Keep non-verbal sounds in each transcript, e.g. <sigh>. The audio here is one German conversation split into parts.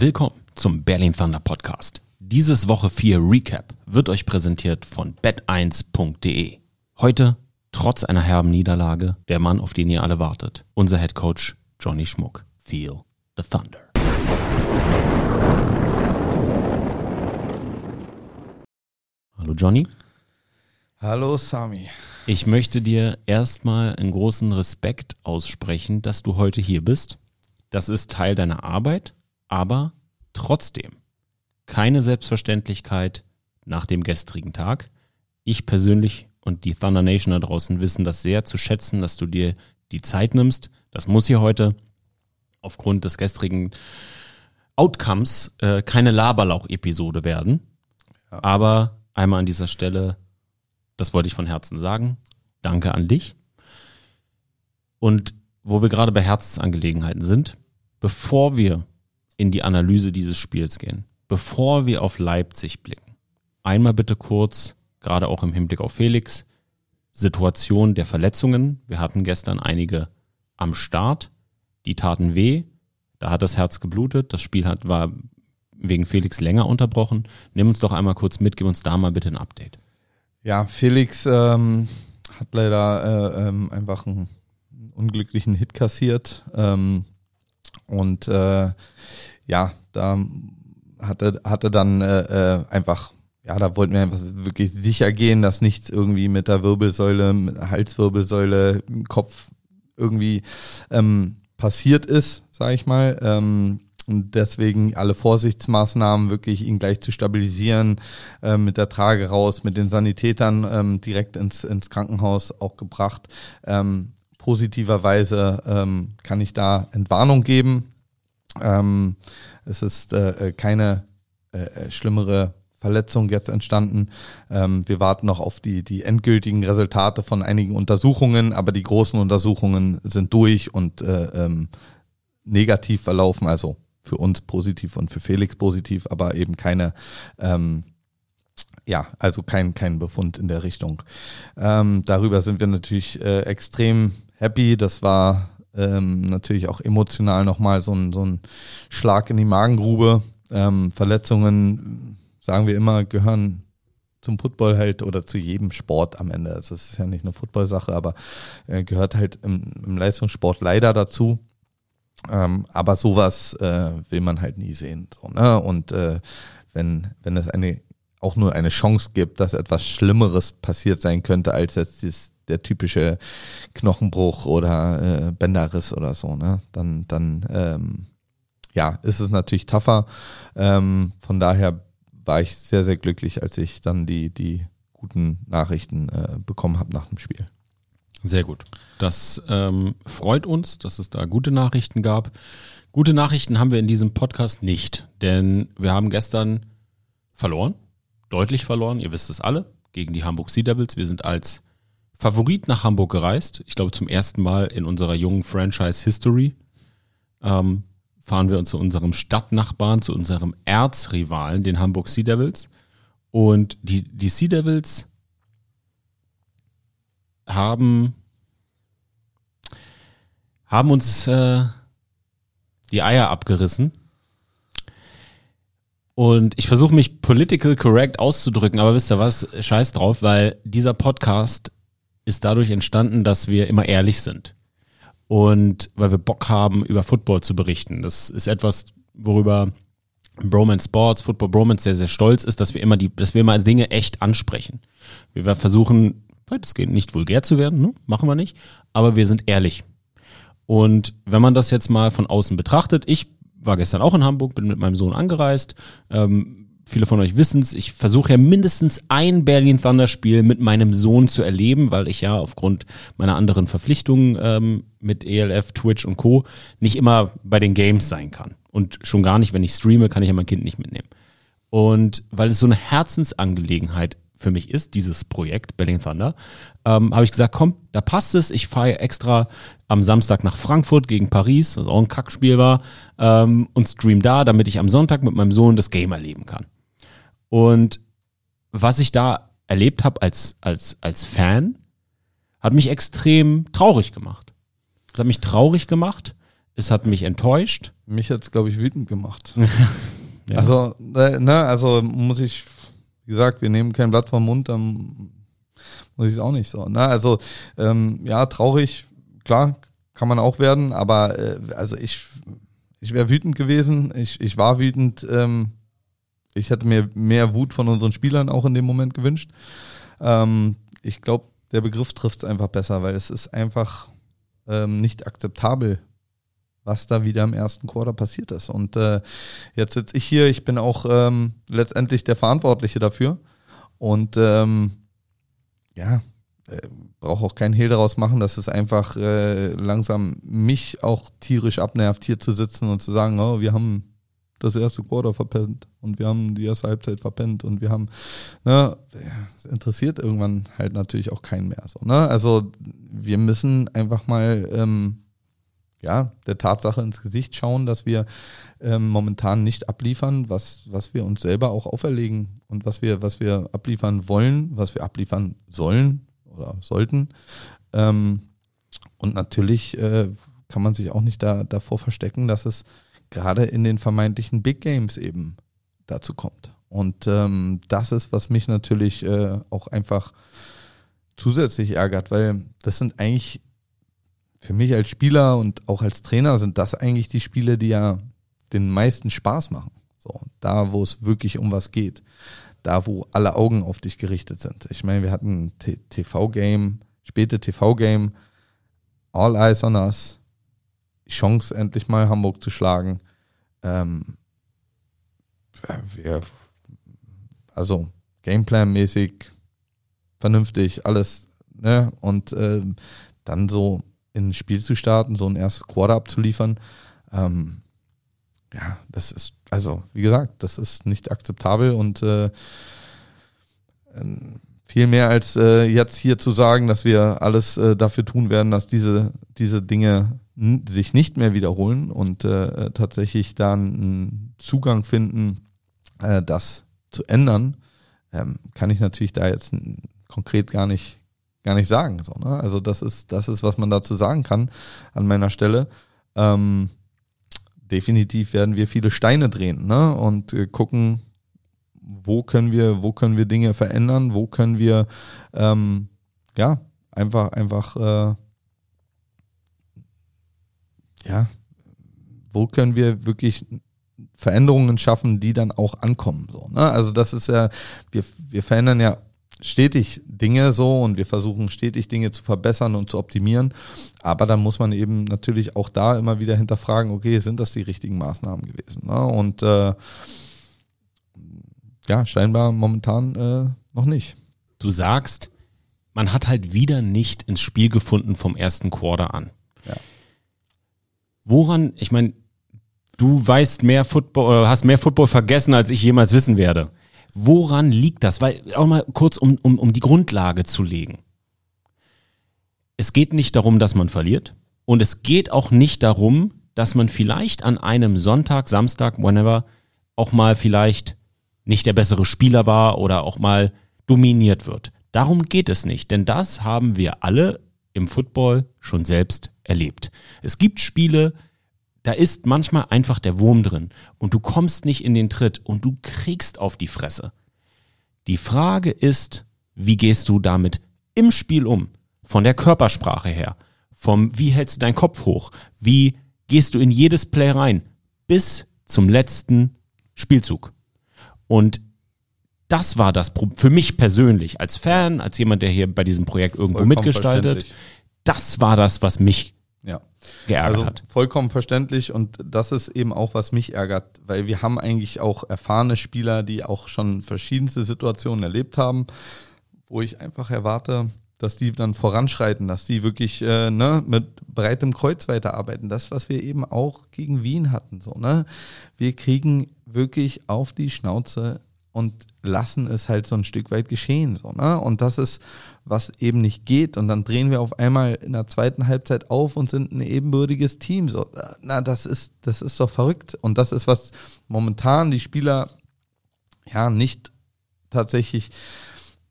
Willkommen zum Berlin Thunder Podcast. Dieses Woche 4 Recap wird euch präsentiert von bet1.de. Heute, trotz einer herben Niederlage, der Mann, auf den ihr alle wartet, unser Head Coach Johnny Schmuck. Feel the Thunder. Hallo Johnny. Hallo Sami. Ich möchte dir erstmal einen großen Respekt aussprechen, dass du heute hier bist. Das ist Teil deiner Arbeit, aber trotzdem keine Selbstverständlichkeit nach dem gestrigen Tag. Ich persönlich und die Thunder Nation da draußen wissen das sehr zu schätzen, dass du dir die Zeit nimmst. Das muss hier heute aufgrund des gestrigen Outcomes äh, keine Laberlauch-Episode werden. Ja. Aber einmal an dieser Stelle, das wollte ich von Herzen sagen. Danke an dich. Und wo wir gerade bei Herzensangelegenheiten sind, bevor wir in die Analyse dieses Spiels gehen, bevor wir auf Leipzig blicken, einmal bitte kurz, gerade auch im Hinblick auf Felix, Situation der Verletzungen. Wir hatten gestern einige am Start, die taten weh, da hat das Herz geblutet, das Spiel hat, war wegen Felix länger unterbrochen. Nimm uns doch einmal kurz mit, gib uns da mal bitte ein Update. Ja, Felix ähm, hat leider äh, ähm, einfach einen unglücklichen Hit kassiert. Ähm, und äh, ja, da hatte, hatte dann äh, äh, einfach, ja, da wollten wir einfach wirklich sicher gehen, dass nichts irgendwie mit der Wirbelsäule, mit der Halswirbelsäule, im Kopf irgendwie ähm, passiert ist, sage ich mal. Ähm, und deswegen alle Vorsichtsmaßnahmen wirklich ihn gleich zu stabilisieren, äh, mit der Trage raus, mit den Sanitätern ähm, direkt ins, ins Krankenhaus auch gebracht. Ähm, positiverweise ähm, kann ich da Entwarnung geben. Ähm, es ist äh, äh, keine äh, äh, schlimmere Verletzung jetzt entstanden. Ähm, wir warten noch auf die, die endgültigen Resultate von einigen Untersuchungen, aber die großen Untersuchungen sind durch und äh, ähm, negativ verlaufen, also für uns positiv und für Felix positiv, aber eben keine, ähm, ja, also kein, kein Befund in der Richtung. Ähm, darüber sind wir natürlich äh, extrem happy. Das war ähm, natürlich auch emotional nochmal so ein, so ein Schlag in die Magengrube. Ähm, Verletzungen, sagen wir immer, gehören zum Football halt oder zu jedem Sport am Ende. Das ist ja nicht eine Football-Sache, aber äh, gehört halt im, im, Leistungssport leider dazu. Ähm, aber sowas äh, will man halt nie sehen. So, ne? Und äh, wenn, wenn es eine auch nur eine Chance gibt, dass etwas Schlimmeres passiert sein könnte, als jetzt dieses der typische Knochenbruch oder äh, Bänderriss oder so, ne? Dann, dann ähm, ja, ist es natürlich tougher. Ähm, von daher war ich sehr, sehr glücklich, als ich dann die, die guten Nachrichten äh, bekommen habe nach dem Spiel. Sehr gut. Das ähm, freut uns, dass es da gute Nachrichten gab. Gute Nachrichten haben wir in diesem Podcast nicht, denn wir haben gestern verloren, deutlich verloren, ihr wisst es alle, gegen die Hamburg Sea Devils. Wir sind als Favorit nach Hamburg gereist. Ich glaube, zum ersten Mal in unserer jungen Franchise-History ähm, fahren wir zu unserem Stadtnachbarn, zu unserem Erzrivalen, den Hamburg Sea Devils. Und die, die Sea Devils haben, haben uns äh, die Eier abgerissen. Und ich versuche mich political correct auszudrücken, aber wisst ihr was? Scheiß drauf, weil dieser Podcast ist dadurch entstanden, dass wir immer ehrlich sind. Und weil wir Bock haben, über Football zu berichten. Das ist etwas, worüber Bromance Sports, Football Bromance sehr, sehr stolz ist, dass wir immer die, dass wir mal Dinge echt ansprechen. Wir versuchen, weitestgehend nicht vulgär zu werden, ne? machen wir nicht, aber wir sind ehrlich. Und wenn man das jetzt mal von außen betrachtet, ich war gestern auch in Hamburg, bin mit meinem Sohn angereist, ähm, viele von euch wissen es, ich versuche ja mindestens ein Berlin Thunder Spiel mit meinem Sohn zu erleben, weil ich ja aufgrund meiner anderen Verpflichtungen ähm, mit ELF, Twitch und Co. nicht immer bei den Games sein kann. Und schon gar nicht, wenn ich streame, kann ich ja mein Kind nicht mitnehmen. Und weil es so eine Herzensangelegenheit für mich ist, dieses Projekt Berlin Thunder, ähm, habe ich gesagt, komm, da passt es. Ich fahre extra am Samstag nach Frankfurt gegen Paris, was auch ein Kackspiel war, ähm, und stream da, damit ich am Sonntag mit meinem Sohn das Game erleben kann. Und was ich da erlebt habe als, als, als Fan, hat mich extrem traurig gemacht. Es hat mich traurig gemacht, es hat mich enttäuscht, Mich hat's, glaube ich, wütend gemacht. <laughs> ja. Also, äh, ne, also muss ich, wie gesagt, wir nehmen kein Blatt vom Mund, dann muss ich es auch nicht so. Ne? Also, ähm, ja, traurig, klar, kann man auch werden, aber äh, also ich, ich wäre wütend gewesen, ich, ich war wütend, ähm, ich hätte mir mehr Wut von unseren Spielern auch in dem Moment gewünscht. Ähm, ich glaube, der Begriff trifft es einfach besser, weil es ist einfach ähm, nicht akzeptabel, was da wieder im ersten Quarter passiert ist. Und äh, jetzt sitze ich hier, ich bin auch ähm, letztendlich der Verantwortliche dafür. Und ähm, ja, äh, brauche auch keinen Hehl daraus machen, dass es einfach äh, langsam mich auch tierisch abnervt, hier zu sitzen und zu sagen, oh, wir haben das erste Quarter verpennt und wir haben die erste Halbzeit verpennt und wir haben, ne, das interessiert irgendwann halt natürlich auch keinen mehr. So, ne? Also wir müssen einfach mal ähm, ja, der Tatsache ins Gesicht schauen, dass wir ähm, momentan nicht abliefern, was, was wir uns selber auch auferlegen und was wir, was wir abliefern wollen, was wir abliefern sollen oder sollten. Ähm, und natürlich äh, kann man sich auch nicht da, davor verstecken, dass es gerade in den vermeintlichen Big Games eben dazu kommt. Und ähm, das ist, was mich natürlich äh, auch einfach zusätzlich ärgert, weil das sind eigentlich für mich als Spieler und auch als Trainer sind das eigentlich die Spiele, die ja den meisten Spaß machen. So, da, wo es wirklich um was geht. Da, wo alle Augen auf dich gerichtet sind. Ich meine, wir hatten TV-Game, späte TV-Game, All Eyes on Us, Chance, endlich mal Hamburg zu schlagen. Ähm, wir, also Gameplan-mäßig vernünftig, alles, ne? Und äh, dann so in ein Spiel zu starten, so ein erstes Quarter abzuliefern, ähm, ja, das ist, also wie gesagt, das ist nicht akzeptabel und äh, viel mehr als äh, jetzt hier zu sagen, dass wir alles äh, dafür tun werden, dass diese, diese Dinge sich nicht mehr wiederholen und äh, tatsächlich dann einen Zugang finden, äh, das zu ändern, ähm, kann ich natürlich da jetzt konkret gar nicht gar nicht sagen. So, ne? Also das ist, das ist, was man dazu sagen kann an meiner Stelle. Ähm, definitiv werden wir viele Steine drehen ne? und äh, gucken, wo können wir, wo können wir Dinge verändern, wo können wir ähm, ja einfach, einfach äh, ja, wo können wir wirklich Veränderungen schaffen, die dann auch ankommen. So, ne? Also das ist ja, wir, wir verändern ja stetig Dinge so und wir versuchen stetig Dinge zu verbessern und zu optimieren. Aber dann muss man eben natürlich auch da immer wieder hinterfragen, okay, sind das die richtigen Maßnahmen gewesen? Ne? Und äh, ja, scheinbar momentan äh, noch nicht. Du sagst, man hat halt wieder nicht ins Spiel gefunden vom ersten Quarter an. Woran, ich meine, du weißt mehr Football, hast mehr Football vergessen, als ich jemals wissen werde. Woran liegt das? Weil auch mal kurz, um, um, um die Grundlage zu legen. Es geht nicht darum, dass man verliert. Und es geht auch nicht darum, dass man vielleicht an einem Sonntag, Samstag, whenever, auch mal vielleicht nicht der bessere Spieler war oder auch mal dominiert wird. Darum geht es nicht, denn das haben wir alle im Football schon selbst erlebt. Es gibt Spiele, da ist manchmal einfach der Wurm drin und du kommst nicht in den Tritt und du kriegst auf die Fresse. Die Frage ist, wie gehst du damit im Spiel um? Von der Körpersprache her, vom wie hältst du deinen Kopf hoch, wie gehst du in jedes Play rein, bis zum letzten Spielzug. Und das war das für mich persönlich als Fan, als jemand, der hier bei diesem Projekt irgendwo Vollkommen mitgestaltet. Das war das, was mich ja. geärgert also hat. Vollkommen verständlich und das ist eben auch, was mich ärgert, weil wir haben eigentlich auch erfahrene Spieler, die auch schon verschiedenste Situationen erlebt haben, wo ich einfach erwarte, dass die dann voranschreiten, dass die wirklich äh, ne, mit breitem Kreuz weiterarbeiten. Das, was wir eben auch gegen Wien hatten. So, ne? Wir kriegen wirklich auf die Schnauze und lassen es halt so ein Stück weit geschehen. So, ne? Und das ist, was eben nicht geht. Und dann drehen wir auf einmal in der zweiten Halbzeit auf und sind ein ebenbürtiges Team. So, na, das ist, das ist doch verrückt. Und das ist, was momentan die Spieler ja nicht tatsächlich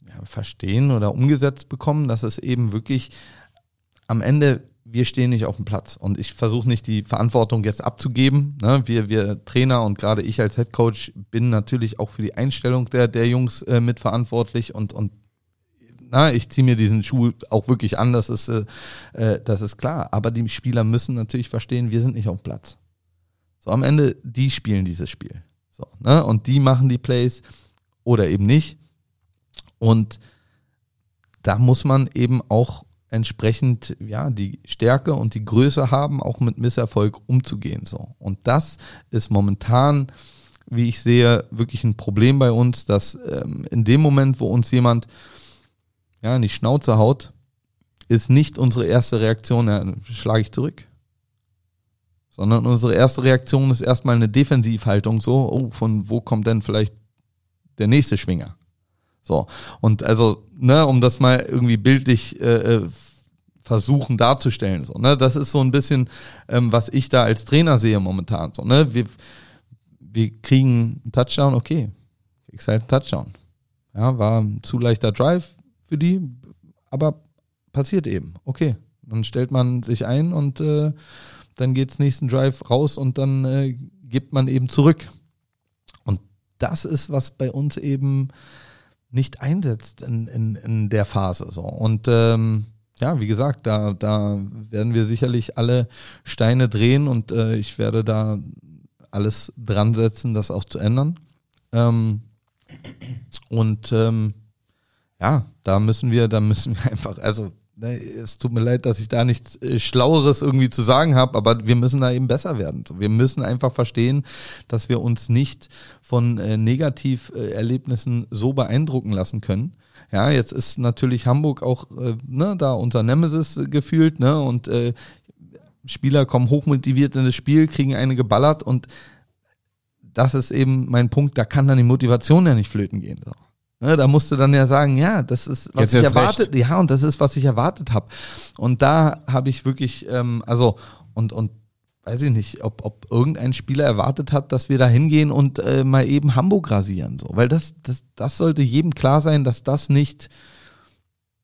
ja, verstehen oder umgesetzt bekommen, dass es eben wirklich am Ende wir stehen nicht auf dem Platz. Und ich versuche nicht die Verantwortung jetzt abzugeben. Ne? Wir, wir Trainer und gerade ich als Head Coach bin natürlich auch für die Einstellung der, der Jungs äh, mitverantwortlich und, und na, ich ziehe mir diesen Schuh auch wirklich an, das ist, äh, äh, das ist klar. Aber die Spieler müssen natürlich verstehen, wir sind nicht auf dem Platz. So am Ende, die spielen dieses Spiel. So, ne? Und die machen die Plays oder eben nicht. Und da muss man eben auch entsprechend ja die Stärke und die Größe haben, auch mit Misserfolg umzugehen. So und das ist momentan, wie ich sehe, wirklich ein Problem bei uns, dass ähm, in dem Moment, wo uns jemand ja in die Schnauze haut, ist nicht unsere erste Reaktion, ja, schlage ich zurück. Sondern unsere erste Reaktion ist erstmal eine Defensivhaltung, so, oh, von wo kommt denn vielleicht der nächste Schwinger? So. Und also, ne, um das mal irgendwie bildlich äh, äh, versuchen darzustellen. So, ne? Das ist so ein bisschen, ähm, was ich da als Trainer sehe momentan. So, ne? wir, wir kriegen einen Touchdown, okay. Kriegst halt einen Touchdown. Ja, war ein zu leichter Drive für die, aber passiert eben. Okay. Dann stellt man sich ein und äh, dann geht's nächsten Drive raus und dann äh, gibt man eben zurück. Und das ist, was bei uns eben nicht einsetzt in, in, in der Phase. So. Und ähm, ja, wie gesagt, da, da werden wir sicherlich alle Steine drehen und äh, ich werde da alles dran setzen, das auch zu ändern. Ähm, und ähm, ja, da müssen wir, da müssen wir <laughs> einfach, also Ne, es tut mir leid, dass ich da nichts äh, Schlaueres irgendwie zu sagen habe, aber wir müssen da eben besser werden. Wir müssen einfach verstehen, dass wir uns nicht von äh, Negativerlebnissen so beeindrucken lassen können. Ja, jetzt ist natürlich Hamburg auch äh, ne, da unser Nemesis gefühlt, ne? Und äh, Spieler kommen hochmotiviert in das Spiel, kriegen eine geballert und das ist eben mein Punkt, da kann dann die Motivation ja nicht flöten gehen. So. Ne, da musste dann ja sagen, ja, das ist, was Jetzt ich erwartet, recht. ja, und das ist, was ich erwartet habe. Und da habe ich wirklich, ähm, also, und, und weiß ich nicht, ob, ob irgendein Spieler erwartet hat, dass wir da hingehen und äh, mal eben Hamburg rasieren. So. Weil das, das, das sollte jedem klar sein, dass das nicht,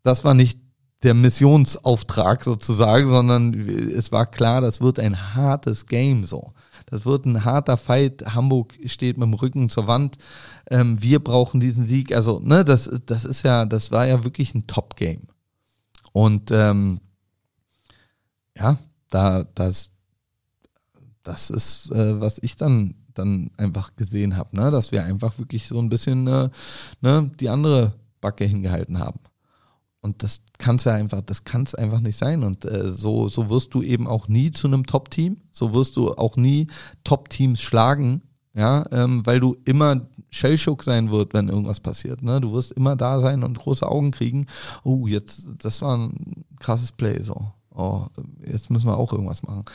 das war nicht der Missionsauftrag sozusagen, sondern es war klar, das wird ein hartes Game so. Das wird ein harter Fight. Hamburg steht mit dem Rücken zur Wand. Ähm, wir brauchen diesen Sieg. Also, ne, das, das ist ja, das war ja wirklich ein Top-Game. Und ähm, ja, da, das, das ist, äh, was ich dann, dann einfach gesehen habe, ne? dass wir einfach wirklich so ein bisschen äh, ne, die andere Backe hingehalten haben. Und das kann es ja einfach, das kann es einfach nicht sein. Und äh, so, so wirst du eben auch nie zu einem Top-Team. So wirst du auch nie Top-Teams schlagen, ja, ähm, weil du immer Shellshock sein wird, wenn irgendwas passiert. Ne? Du wirst immer da sein und große Augen kriegen. Oh, jetzt, das war ein krasses Play, so. Oh, jetzt müssen wir auch irgendwas machen.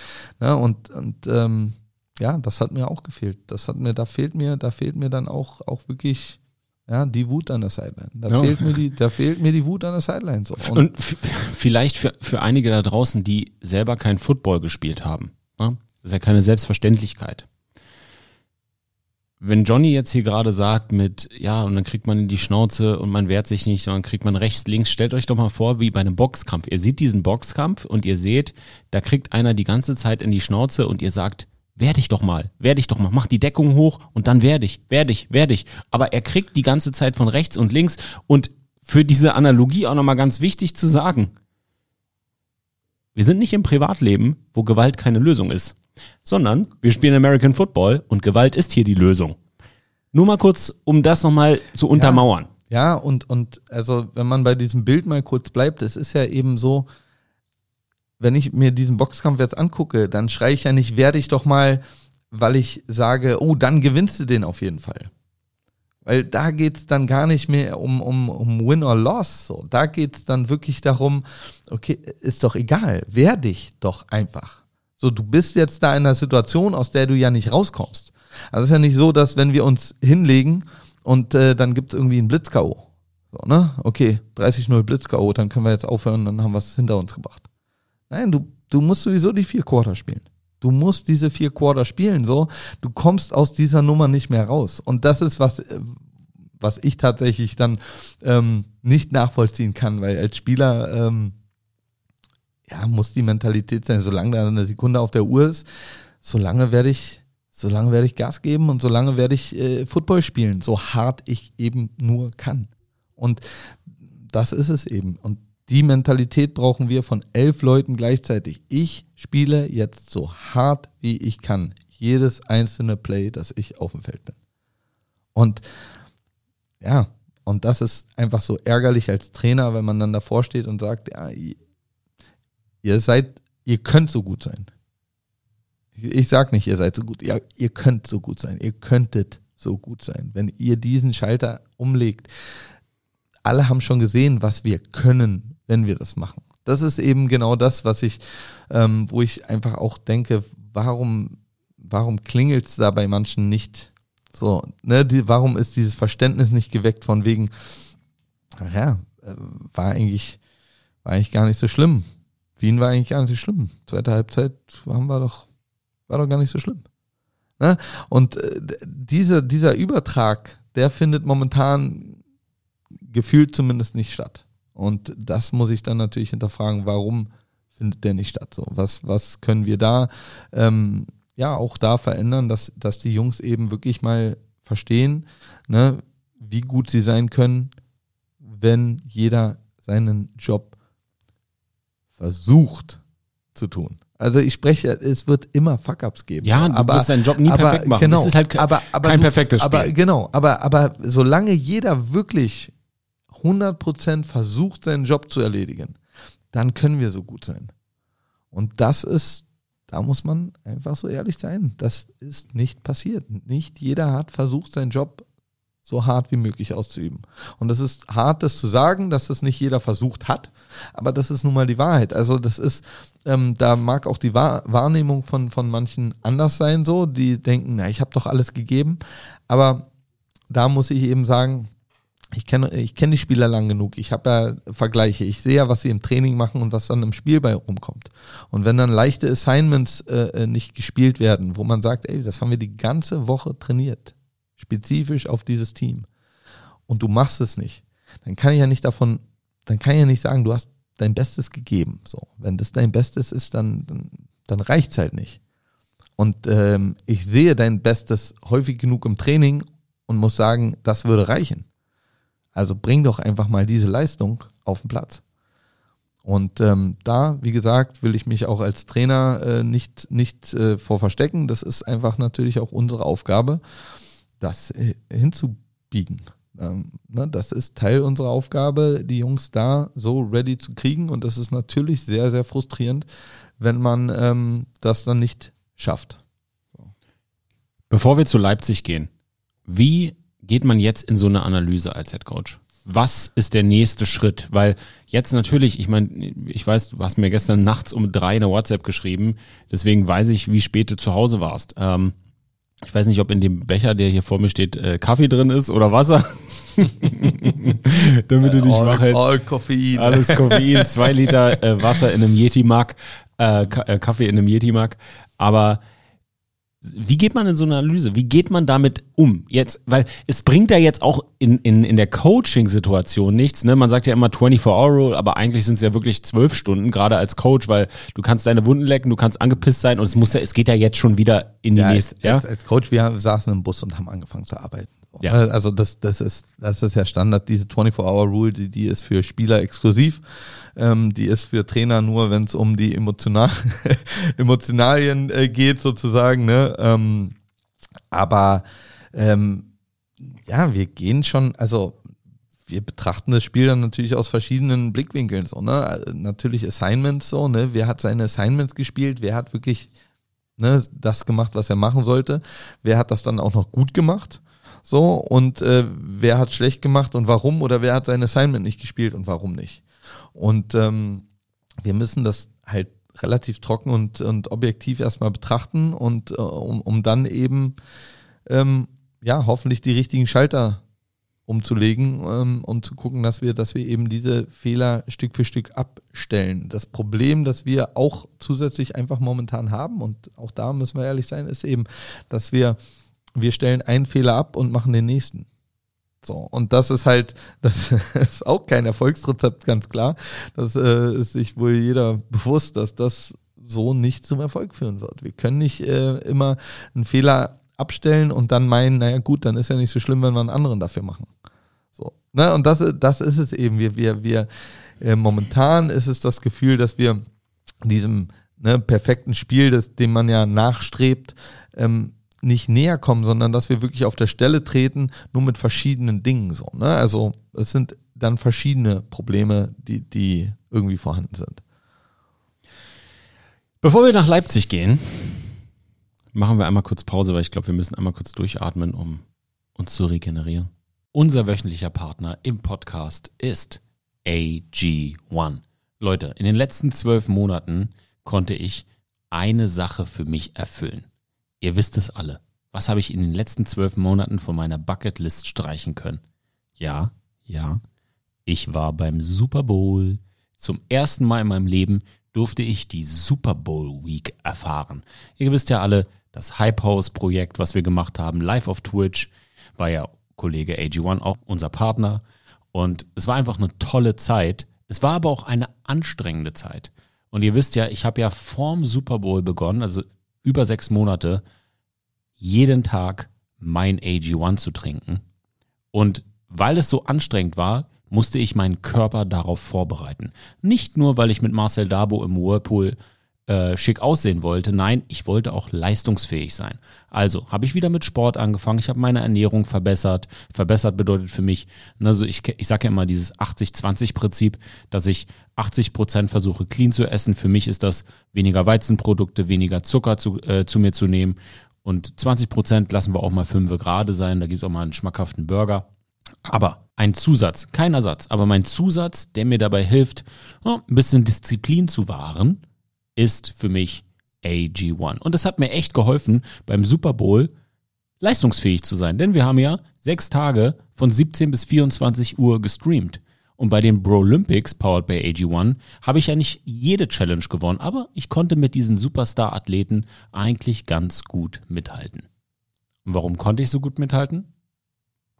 Ne? Und, und ähm, ja, das hat mir auch gefehlt. Das hat mir, da fehlt mir, da fehlt mir dann auch, auch wirklich ja, die Wut an der Sideline. Da ja. fehlt mir die, da fehlt mir die Wut an der Sideline. So. Und, und vielleicht für, für einige da draußen, die selber kein Football gespielt haben. Ne? Das ist ja keine Selbstverständlichkeit. Wenn Johnny jetzt hier gerade sagt mit, ja, und dann kriegt man in die Schnauze und man wehrt sich nicht, sondern kriegt man rechts, links, stellt euch doch mal vor, wie bei einem Boxkampf. Ihr seht diesen Boxkampf und ihr seht, da kriegt einer die ganze Zeit in die Schnauze und ihr sagt, werde ich doch mal, werde ich doch mal, mach die Deckung hoch und dann werde ich, werde ich, werde ich. Aber er kriegt die ganze Zeit von rechts und links und für diese Analogie auch nochmal ganz wichtig zu sagen. Wir sind nicht im Privatleben, wo Gewalt keine Lösung ist, sondern wir spielen American Football und Gewalt ist hier die Lösung. Nur mal kurz, um das nochmal zu untermauern. Ja, ja, und, und also wenn man bei diesem Bild mal kurz bleibt, es ist ja eben so, wenn ich mir diesen Boxkampf jetzt angucke, dann schreie ich ja nicht, werde ich doch mal, weil ich sage, oh, dann gewinnst du den auf jeden Fall. Weil da geht's dann gar nicht mehr um, um, um Win or Loss. So. Da geht's dann wirklich darum, okay, ist doch egal, wehr dich doch einfach. So, du bist jetzt da in einer Situation, aus der du ja nicht rauskommst. Also es ist ja nicht so, dass wenn wir uns hinlegen und äh, dann gibt's irgendwie einen Blitz-K.O. So, ne? Okay, 30-0 Blitz-K.O., dann können wir jetzt aufhören, dann haben wir es hinter uns gebracht. Nein, du, du musst sowieso die vier Quarter spielen. Du musst diese vier Quarter spielen, so. Du kommst aus dieser Nummer nicht mehr raus. Und das ist was, äh, was ich tatsächlich dann ähm, nicht nachvollziehen kann, weil als Spieler, ähm, ja, muss die Mentalität sein, solange da eine Sekunde auf der Uhr ist, solange werde ich, solange werde ich Gas geben und solange werde ich äh, Football spielen, so hart ich eben nur kann. Und das ist es eben. Und die Mentalität brauchen wir von elf Leuten gleichzeitig. Ich spiele jetzt so hart wie ich kann. Jedes einzelne Play, das ich auf dem Feld bin. Und ja, und das ist einfach so ärgerlich als Trainer, wenn man dann davor steht und sagt, ja, ihr seid, ihr könnt so gut sein. Ich sag nicht, ihr seid so gut, ja, ihr könnt so gut sein, ihr könntet so gut sein, wenn ihr diesen Schalter umlegt. Alle haben schon gesehen, was wir können, wenn wir das machen. Das ist eben genau das, was ich, ähm, wo ich einfach auch denke, warum, warum klingelt es da bei manchen nicht? So, ne, die, warum ist dieses Verständnis nicht geweckt von wegen, naja, äh, war eigentlich, war eigentlich gar nicht so schlimm. Wien war eigentlich gar nicht so schlimm. Zweite Halbzeit haben wir doch, war doch gar nicht so schlimm. Ne? Und äh, diese, dieser Übertrag, der findet momentan gefühlt zumindest nicht statt. Und das muss ich dann natürlich hinterfragen, warum findet der nicht statt? So, was, was können wir da ähm, ja auch da verändern, dass, dass die Jungs eben wirklich mal verstehen, ne, wie gut sie sein können, wenn jeder seinen Job versucht zu tun. Also ich spreche, es wird immer Fuck-ups geben. Ja, du aber, wirst deinen Job nie aber, perfekt machen. Genau, das ist halt aber, aber kein du, perfektes Spiel. Aber genau, aber, aber solange jeder wirklich 100% versucht, seinen Job zu erledigen, dann können wir so gut sein. Und das ist, da muss man einfach so ehrlich sein, das ist nicht passiert. Nicht jeder hat versucht, seinen Job so hart wie möglich auszuüben. Und das ist hart, das zu sagen, dass das nicht jeder versucht hat, aber das ist nun mal die Wahrheit. Also das ist, ähm, da mag auch die Wahr Wahrnehmung von, von manchen anders sein, so, die denken, na, ich habe doch alles gegeben. Aber da muss ich eben sagen, ich kenne ich kenne die Spieler lang genug. Ich habe ja Vergleiche. Ich sehe ja, was sie im Training machen und was dann im Spiel bei rumkommt. Und wenn dann leichte Assignments äh, nicht gespielt werden, wo man sagt, ey, das haben wir die ganze Woche trainiert, spezifisch auf dieses Team, und du machst es nicht, dann kann ich ja nicht davon, dann kann ich ja nicht sagen, du hast dein Bestes gegeben. So, wenn das dein Bestes ist, dann dann, dann reicht's halt nicht. Und ähm, ich sehe dein Bestes häufig genug im Training und muss sagen, das würde reichen. Also bring doch einfach mal diese Leistung auf den Platz. Und ähm, da, wie gesagt, will ich mich auch als Trainer äh, nicht, nicht äh, vor verstecken. Das ist einfach natürlich auch unsere Aufgabe, das äh, hinzubiegen. Ähm, ne, das ist Teil unserer Aufgabe, die Jungs da so ready zu kriegen. Und das ist natürlich sehr, sehr frustrierend, wenn man ähm, das dann nicht schafft. Bevor wir zu Leipzig gehen, wie geht man jetzt in so eine Analyse als Head Coach? Was ist der nächste Schritt? Weil jetzt natürlich, ich meine, ich weiß, du hast mir gestern nachts um drei eine WhatsApp geschrieben, deswegen weiß ich, wie spät du zu Hause warst. Ähm, ich weiß nicht, ob in dem Becher, der hier vor mir steht, äh, Kaffee drin ist oder Wasser. <laughs> Damit du dich all, wach hältst. all Koffein. Alles Koffein, zwei Liter äh, Wasser in einem Yeti-Mug, äh, äh, Kaffee in einem Yeti-Mug. Aber wie geht man in so eine Analyse? Wie geht man damit um? Jetzt, weil es bringt ja jetzt auch in, in, in der Coaching-Situation nichts. Ne? Man sagt ja immer 24-Hour-Rule, aber eigentlich sind es ja wirklich zwölf Stunden, gerade als Coach, weil du kannst deine Wunden lecken, du kannst angepisst sein und es muss ja, es geht ja jetzt schon wieder in die ja, nächste. als, Ja? als, als Coach, wir saßen im Bus und haben angefangen zu arbeiten. Ja. Also das, das ist, das ist ja Standard. Diese 24-Hour-Rule, die, die ist für Spieler exklusiv. Ähm, die ist für Trainer nur, wenn es um die emotional, <laughs> Emotionalien äh, geht sozusagen. Ne? Ähm, aber ähm, ja, wir gehen schon, also wir betrachten das Spiel dann natürlich aus verschiedenen Blickwinkeln. So, ne? Also Natürlich Assignments so, ne? Wer hat seine Assignments gespielt? Wer hat wirklich ne, das gemacht, was er machen sollte? Wer hat das dann auch noch gut gemacht? So, und äh, wer hat schlecht gemacht und warum? Oder wer hat sein Assignment nicht gespielt und warum nicht? Und ähm, wir müssen das halt relativ trocken und, und objektiv erstmal betrachten und äh, um, um dann eben ähm, ja hoffentlich die richtigen Schalter umzulegen, ähm, um zu gucken, dass wir, dass wir eben diese Fehler Stück für Stück abstellen. Das Problem, das wir auch zusätzlich einfach momentan haben, und auch da müssen wir ehrlich sein, ist eben, dass wir, wir stellen einen Fehler ab und machen den nächsten. So, und das ist halt, <laughs> das ist auch kein Erfolgsrezept, ganz klar. Das äh, ist sich wohl jeder bewusst, dass das so nicht zum Erfolg führen wird. Wir können nicht äh, immer einen Fehler abstellen und dann meinen, naja gut, dann ist ja nicht so schlimm, wenn wir einen anderen dafür machen. So. Ne? Und das, das ist es eben. Wir, wir, wir, äh, momentan ist es das Gefühl, dass wir diesem ne, perfekten Spiel, das, dem man ja nachstrebt, ähm, nicht näher kommen, sondern dass wir wirklich auf der Stelle treten, nur mit verschiedenen Dingen so. Ne? Also es sind dann verschiedene Probleme, die, die irgendwie vorhanden sind. Bevor wir nach Leipzig gehen, machen wir einmal kurz Pause, weil ich glaube, wir müssen einmal kurz durchatmen, um uns zu regenerieren. Unser wöchentlicher Partner im Podcast ist AG1. Leute, in den letzten zwölf Monaten konnte ich eine Sache für mich erfüllen. Ihr wisst es alle. Was habe ich in den letzten zwölf Monaten von meiner Bucketlist streichen können? Ja, ja. Ich war beim Super Bowl. Zum ersten Mal in meinem Leben durfte ich die Super Bowl Week erfahren. Ihr wisst ja alle, das Hype House Projekt, was wir gemacht haben, live auf Twitch, war ja Kollege AG1 auch unser Partner. Und es war einfach eine tolle Zeit. Es war aber auch eine anstrengende Zeit. Und ihr wisst ja, ich habe ja vorm Super Bowl begonnen, also über sechs Monate jeden Tag mein AG1 zu trinken. Und weil es so anstrengend war, musste ich meinen Körper darauf vorbereiten. Nicht nur, weil ich mit Marcel Dabo im Whirlpool äh, schick aussehen wollte, nein, ich wollte auch leistungsfähig sein. Also habe ich wieder mit Sport angefangen, ich habe meine Ernährung verbessert. Verbessert bedeutet für mich, also ich, ich sage ja immer dieses 80-20-Prinzip, dass ich 80 Prozent versuche clean zu essen. Für mich ist das weniger Weizenprodukte, weniger Zucker zu, äh, zu mir zu nehmen. Und 20 Prozent lassen wir auch mal 5 gerade sein. Da gibt es auch mal einen schmackhaften Burger. Aber ein Zusatz, kein Ersatz, aber mein Zusatz, der mir dabei hilft, ein bisschen Disziplin zu wahren, ist für mich AG1. Und das hat mir echt geholfen, beim Super Bowl leistungsfähig zu sein. Denn wir haben ja sechs Tage von 17 bis 24 Uhr gestreamt. Und bei den Bro Olympics, powered by AG1, habe ich ja nicht jede Challenge gewonnen, aber ich konnte mit diesen Superstar-Athleten eigentlich ganz gut mithalten. Und warum konnte ich so gut mithalten?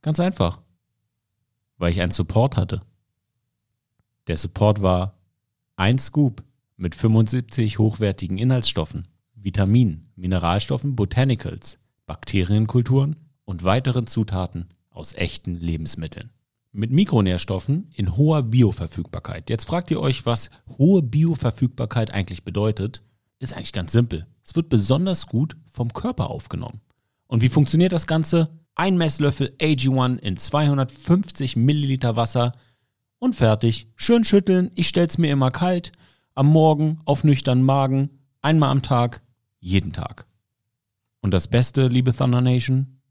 Ganz einfach. Weil ich einen Support hatte. Der Support war ein Scoop mit 75 hochwertigen Inhaltsstoffen, Vitaminen, Mineralstoffen, Botanicals, Bakterienkulturen und weiteren Zutaten aus echten Lebensmitteln mit Mikronährstoffen in hoher Bioverfügbarkeit. Jetzt fragt ihr euch, was hohe Bioverfügbarkeit eigentlich bedeutet. Ist eigentlich ganz simpel. Es wird besonders gut vom Körper aufgenommen. Und wie funktioniert das Ganze? Ein Messlöffel AG1 in 250 Milliliter Wasser und fertig. Schön schütteln. Ich stell's mir immer kalt. Am Morgen auf nüchternen Magen. Einmal am Tag. Jeden Tag. Und das Beste, liebe Thunder Nation?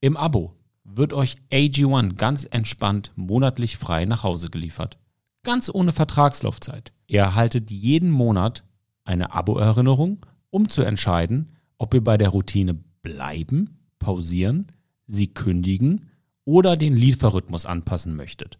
Im Abo wird euch AG1 ganz entspannt monatlich frei nach Hause geliefert. Ganz ohne Vertragslaufzeit. Ihr erhaltet jeden Monat eine Abo-Erinnerung, um zu entscheiden, ob ihr bei der Routine bleiben, pausieren, sie kündigen oder den Lieferrhythmus anpassen möchtet.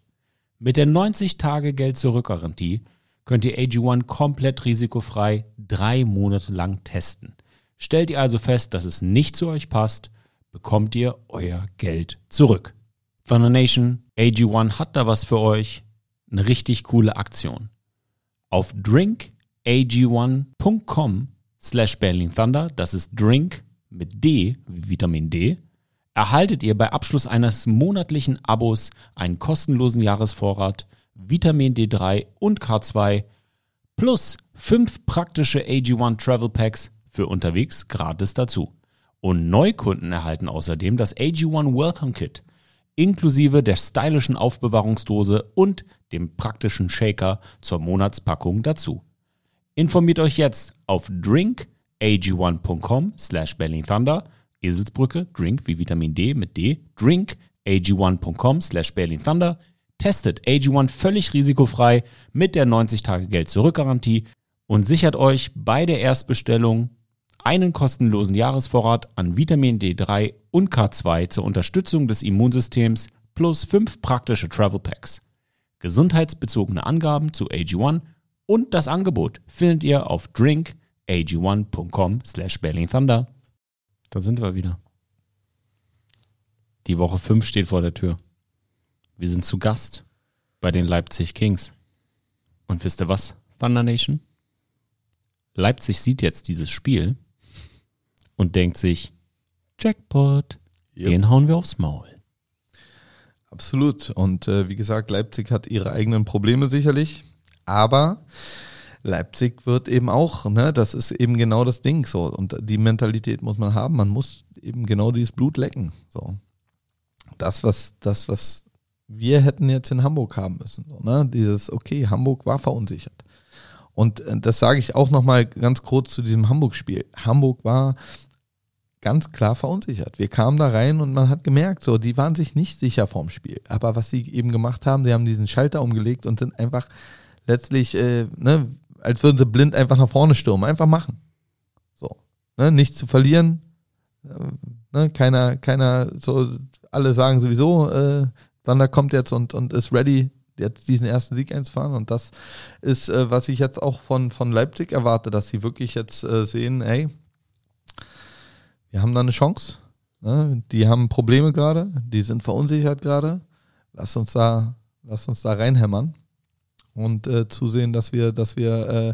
Mit der 90-Tage-Geld-Zurück-Garantie könnt ihr AG1 komplett risikofrei drei Monate lang testen. Stellt ihr also fest, dass es nicht zu euch passt, bekommt ihr euer Geld zurück. Thunder Nation, AG1 hat da was für euch. Eine richtig coole Aktion. Auf drinkag1.com slash Berlin Thunder, das ist Drink mit D wie Vitamin D, erhaltet ihr bei Abschluss eines monatlichen Abos einen kostenlosen Jahresvorrat Vitamin D3 und K2 plus fünf praktische AG1 Travel Packs für unterwegs gratis dazu. Und Neukunden erhalten außerdem das AG1 Welcome Kit inklusive der stylischen Aufbewahrungsdose und dem praktischen Shaker zur Monatspackung dazu. Informiert euch jetzt auf drinkag1.com slash berlinthunder, Eselsbrücke, drink wie Vitamin D mit D, drinkag1.com slash berlinthunder, testet AG1 völlig risikofrei mit der 90-Tage-Geld-Zurück-Garantie und sichert euch bei der Erstbestellung einen kostenlosen Jahresvorrat an Vitamin D3 und K2 zur Unterstützung des Immunsystems plus fünf praktische Travel Packs. Gesundheitsbezogene Angaben zu AG1 und das Angebot findet ihr auf drinkag1.com slash berlinthunder. Da sind wir wieder. Die Woche 5 steht vor der Tür. Wir sind zu Gast bei den Leipzig Kings. Und wisst ihr was, Thunder Nation? Leipzig sieht jetzt dieses Spiel und denkt sich, Jackpot, Yep. den hauen wir aufs Maul. Absolut. Und äh, wie gesagt, Leipzig hat ihre eigenen Probleme sicherlich, aber Leipzig wird eben auch, ne, das ist eben genau das Ding so. Und die Mentalität muss man haben. Man muss eben genau dieses Blut lecken. So. Das, was, das, was wir hätten jetzt in Hamburg haben müssen. So, ne? Dieses, okay, Hamburg war verunsichert. Und äh, das sage ich auch nochmal ganz kurz zu diesem Hamburg-Spiel. Hamburg war ganz klar verunsichert. Wir kamen da rein und man hat gemerkt, so, die waren sich nicht sicher vorm Spiel. Aber was sie eben gemacht haben, die haben diesen Schalter umgelegt und sind einfach letztlich, äh, ne, als würden sie blind einfach nach vorne stürmen. Einfach machen. So. Ne, nichts zu verlieren. Äh, ne, keiner, keiner, so, alle sagen sowieso, äh, Thunder kommt jetzt und, und ist ready, jetzt diesen ersten Sieg einzufahren. Und das ist, äh, was ich jetzt auch von, von Leipzig erwarte, dass sie wirklich jetzt äh, sehen, ey, wir haben da eine Chance. Ne? Die haben Probleme gerade, die sind verunsichert gerade. Lass uns da, lass uns da reinhämmern und äh, zusehen, dass wir, dass wir äh,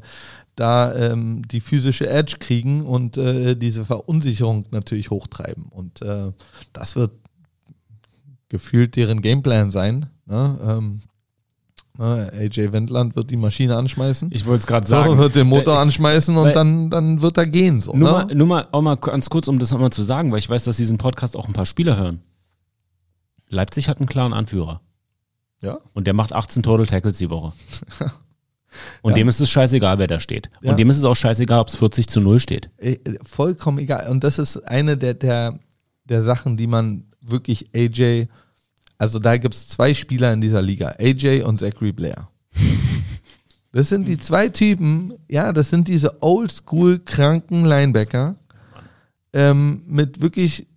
da ähm, die physische Edge kriegen und äh, diese Verunsicherung natürlich hochtreiben. Und äh, das wird gefühlt deren Gameplan sein. Ne? Ähm, ne? AJ Wendland wird die Maschine anschmeißen. Ich wollte es gerade So, sagen. wird den Motor Weil- anschmeißen und weil- dann, dann wird er gehen. So, Nur, ne? mal, nur mal, auch mal ganz kurz, um das nochmal zu sagen, weil ich weiß, dass diesen Podcast auch ein paar Spieler hören. Leipzig hat einen klaren Anführer. Ja. Und der macht 18 Total Tackles die Woche. <laughs> Und Ja. dem ist es scheißegal, wer da steht. Ja. Und dem ist es auch scheißegal, ob es 40 zu 0 steht. Äh, vollkommen egal. Und das ist eine der, der, der Sachen, die man wirklich AJ, also da gibt es zwei Spieler in dieser Liga, AJ und Zachary Blair. <laughs> Das sind die zwei Typen, ja, das sind diese oldschool kranken Linebacker ähm, mit wirklich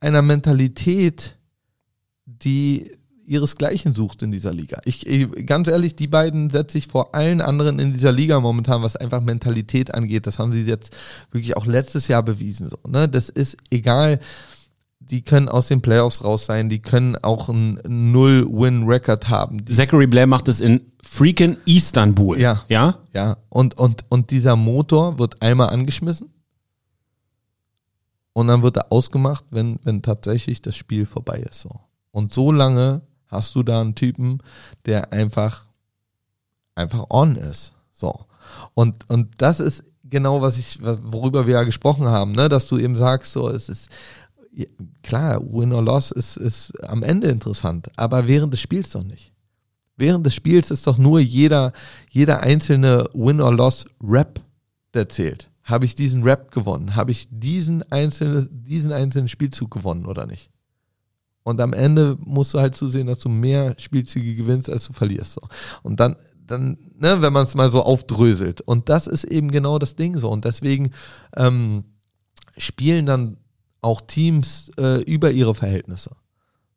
einer Mentalität, die ihresgleichen sucht in dieser Liga. Ich, ich ganz ehrlich, die beiden setze ich vor allen anderen in dieser Liga momentan, was einfach Mentalität angeht. Das haben sie jetzt wirklich auch letztes Jahr bewiesen. So, ne? Das ist egal. Die können aus den Playoffs raus sein. Die können auch einen Null-Win-Record haben. Die, Zachary Blair macht es in freaking Istanbul. Ja. Ja? ja, und, und, und dieser Motor wird einmal angeschmissen und dann wird er ausgemacht, wenn, wenn tatsächlich das Spiel vorbei ist. So. Und so lange hast du da einen Typen, der einfach, einfach on ist. So. Und, und das ist genau, was ich, worüber wir ja gesprochen haben, ne? dass du eben sagst, so, es ist, klar, Win or Loss ist, ist am Ende interessant, aber während des Spiels doch nicht. Während des Spiels ist doch nur jeder, jeder einzelne Win or Loss Rap, der zählt. Habe ich diesen Rap gewonnen? Habe ich diesen einzelnen, diesen einzelnen Spielzug gewonnen oder nicht? Und am Ende musst du halt zusehen, dass du mehr Spielzüge gewinnst, als du verlierst. So. Und dann, dann, ne, wenn man es mal so aufdröselt. Und das ist eben genau das Ding so. Und deswegen ähm, spielen dann auch Teams äh, über ihre Verhältnisse.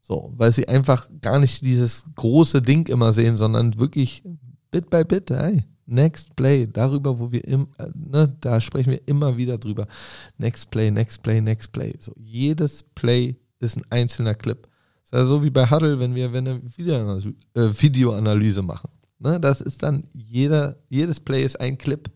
So, weil sie einfach gar nicht dieses große Ding immer sehen, sondern wirklich Bit by Bit, hey, Next Play, darüber, wo wir im, äh, ne, da sprechen wir immer wieder drüber. Next Play, Next Play, Next Play. So, jedes Play ist ein einzelner Clip. Das ist ja so wie bei Huddle, wenn wir, wenn eine Videoanalyse, äh, Videoanalyse machen. Ne, das ist dann jeder, jedes Play ist ein Clip.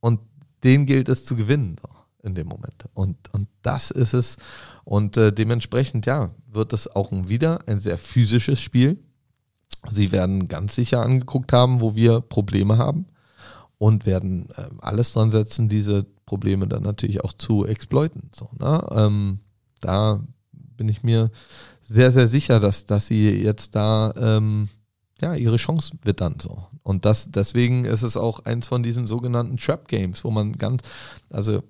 Und den gilt es zu gewinnen so, in dem Moment. Und, und das ist es. Und äh, dementsprechend, ja, wird es auch wieder ein sehr physisches Spiel. Sie werden ganz sicher angeguckt haben, wo wir Probleme haben und werden äh, alles dran setzen, diese Probleme dann natürlich auch zu exploiten. So, ne? ähm, da bin ich mir sehr, sehr sicher, dass, dass sie jetzt da ähm, ja, ihre Chance wittern. So. Und das, deswegen ist es auch eins von diesen sogenannten Trap Games, wo man ganz, also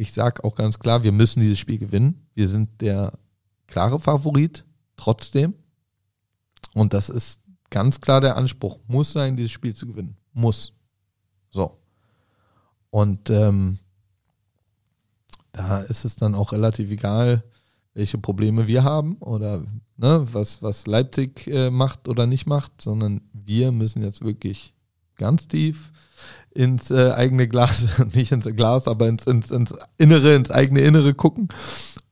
ich sage auch ganz klar, wir müssen dieses Spiel gewinnen. Wir sind der klare Favorit, trotzdem. Und das ist ganz klar der Anspruch. Muss sein, dieses Spiel zu gewinnen. Muss. So. Und ähm, da ist es dann auch relativ egal, welche Probleme wir haben oder ne, was, was Leipzig äh, macht oder nicht macht, sondern wir müssen jetzt wirklich ganz tief ins äh, eigene Glas, <laughs> nicht ins Glas, aber ins, ins, ins Innere, ins eigene Innere gucken.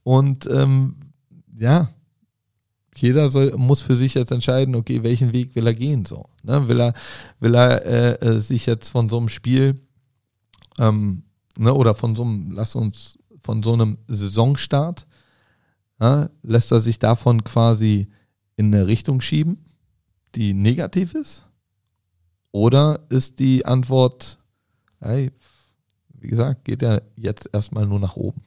Und ähm, ja, jeder soll, muss für sich jetzt entscheiden, okay, welchen Weg will er gehen, so. Ne? Will er, will er äh, äh, sich jetzt von so einem Spiel ähm, ne, oder von so einem, lass uns, von so einem Saisonstart, ja, lässt er sich davon quasi in eine Richtung schieben, die negativ ist? Oder ist die Antwort, hey, wie gesagt, geht ja jetzt erstmal nur nach oben.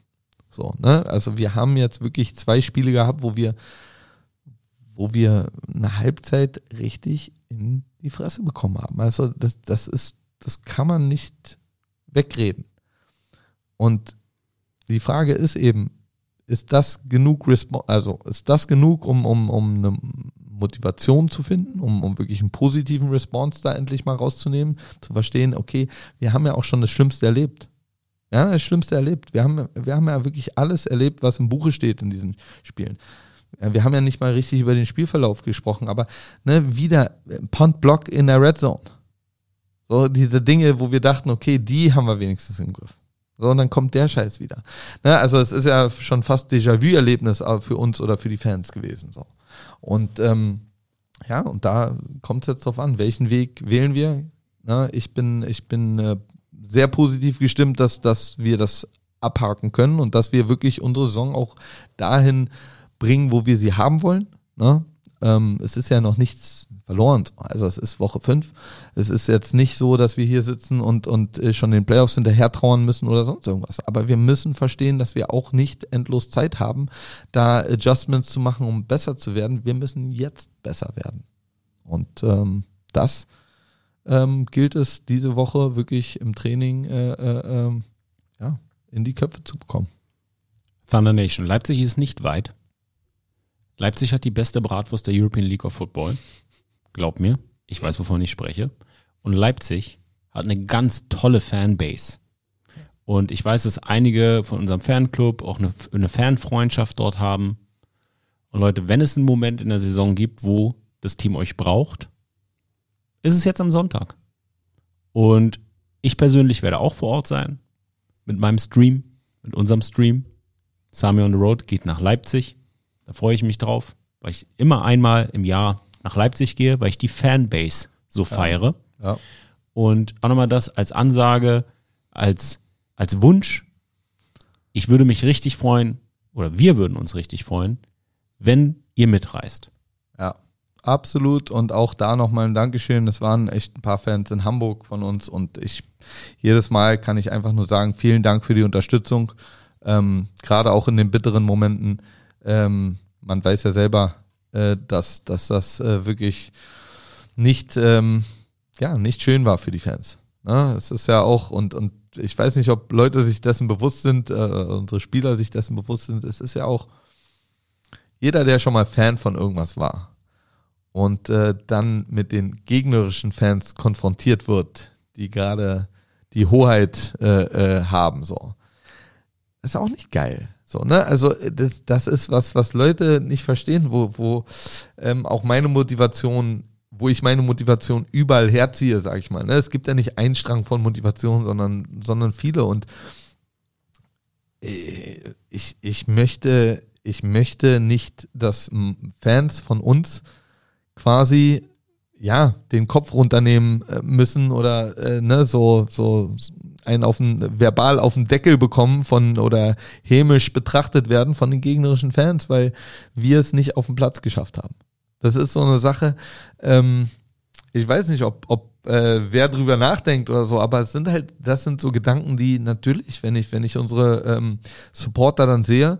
So, ne? Also wir haben jetzt wirklich zwei Spiele gehabt, wo wir, wo wir eine Halbzeit richtig in die Fresse bekommen haben. Also das, das ist, das kann man nicht wegreden. Und die Frage ist eben, ist das genug, also ist das genug, um, um, um eine Motivation zu finden, um, um wirklich einen positiven Response da endlich mal rauszunehmen, zu verstehen, okay, wir haben ja auch schon das Schlimmste erlebt. Ja, das Schlimmste erlebt. Wir haben, wir haben ja wirklich alles erlebt, was im Buche steht in diesen Spielen. Wir haben ja nicht mal richtig über den Spielverlauf gesprochen, aber ne, wieder Punt-Block in der Red Zone. So diese Dinge, wo wir dachten, okay, die haben wir wenigstens im Griff. So, und dann kommt der Scheiß wieder. Ne, also es ist ja schon fast Déjà-vu-Erlebnis für uns oder für die Fans gewesen. So. Und ähm, ja, und da kommt es jetzt drauf an, welchen Weg wählen wir. Ne, ich bin, ich bin äh, sehr positiv gestimmt, dass, dass wir das abhaken können und dass wir wirklich unsere Saison auch dahin bringen, wo wir sie haben wollen. Ne? Ähm, es ist ja noch nichts verloren. Also es ist Woche fünf. Es ist jetzt nicht so, dass wir hier sitzen und, und äh, schon den Playoffs hinterher trauern müssen oder sonst irgendwas. Aber wir müssen verstehen, dass wir auch nicht endlos Zeit haben, da Adjustments zu machen, um besser zu werden. Wir müssen jetzt besser werden. Und ähm, das ähm, gilt es diese Woche wirklich im Training äh, äh, ähm, ja, in die Köpfe zu bekommen. Thunder Nation. Leipzig ist nicht weit. Leipzig hat die beste Bratwurst der European League of Football. Glaub mir, ich weiß, wovon ich spreche. Und Leipzig hat eine ganz tolle Fanbase. Und ich weiß, dass einige von unserem Fanclub auch eine, eine Fanfreundschaft dort haben. Und Leute, wenn es einen Moment in der Saison gibt, wo das Team euch braucht, ist es jetzt am Sonntag. Und ich persönlich werde auch vor Ort sein mit meinem Stream, mit unserem Stream. Sami on the Road geht nach Leipzig. Da freue ich mich drauf, weil ich immer einmal im Jahr nach Leipzig gehe, weil ich die Fanbase so feiere. Ja. ja. Und auch nochmal das als Ansage, als, als Wunsch. Ich würde mich richtig freuen, oder wir würden uns richtig freuen, wenn ihr mitreist. Ja. Absolut und auch da nochmal ein Dankeschön. Es waren echt ein paar Fans in Hamburg von uns und ich jedes Mal kann ich einfach nur sagen, vielen Dank für die Unterstützung. Ähm, Gerade auch in den bitteren Momenten. Ähm, man weiß ja selber, äh, dass, dass das äh, wirklich nicht, ähm, ja, nicht schön war für die Fans. Ne? Es ist ja auch, und, und ich weiß nicht, ob Leute sich dessen bewusst sind, äh, unsere Spieler sich dessen bewusst sind, es ist ja auch jeder, der schon mal Fan von irgendwas war, und äh, dann mit den gegnerischen Fans konfrontiert wird, die gerade die Hoheit äh, äh, haben, so. ist auch nicht geil. So, ne? Also das, das ist was, was Leute nicht verstehen, wo, wo ähm, auch meine Motivation, wo ich meine Motivation überall herziehe, sag ich mal. Ne? Es gibt ja nicht einen Strang von Motivation, sondern, sondern viele. Und äh, ich, ich möchte, ich möchte nicht, dass Fans von uns quasi ja den Kopf runternehmen äh, müssen oder äh, ne, so so einen auf den, verbal auf den Deckel bekommen von oder hämisch betrachtet werden von den gegnerischen Fans, weil wir es nicht auf den Platz geschafft haben. Das ist so eine Sache. Ähm, ich weiß nicht, ob, ob äh, wer drüber nachdenkt oder so, aber es sind halt, das sind so Gedanken, die natürlich, wenn ich, wenn ich unsere ähm, Supporter dann sehe,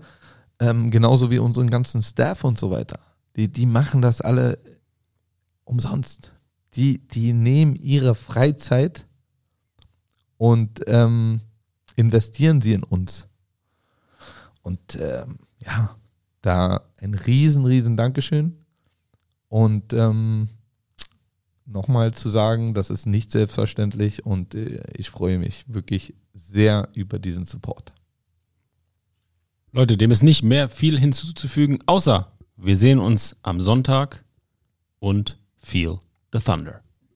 ähm, genauso wie unseren ganzen Staff und so weiter, die, die machen das alle umsonst. Die, die nehmen ihre Freizeit und ähm, investieren sie in uns. Und ähm, ja, da ein riesen, riesen Dankeschön. Und ähm, nochmal zu sagen, das ist nicht selbstverständlich und äh, ich freue mich wirklich sehr über diesen Support. Leute, dem ist nicht mehr viel hinzuzufügen, außer wir sehen uns am Sonntag und Feel the Thunder.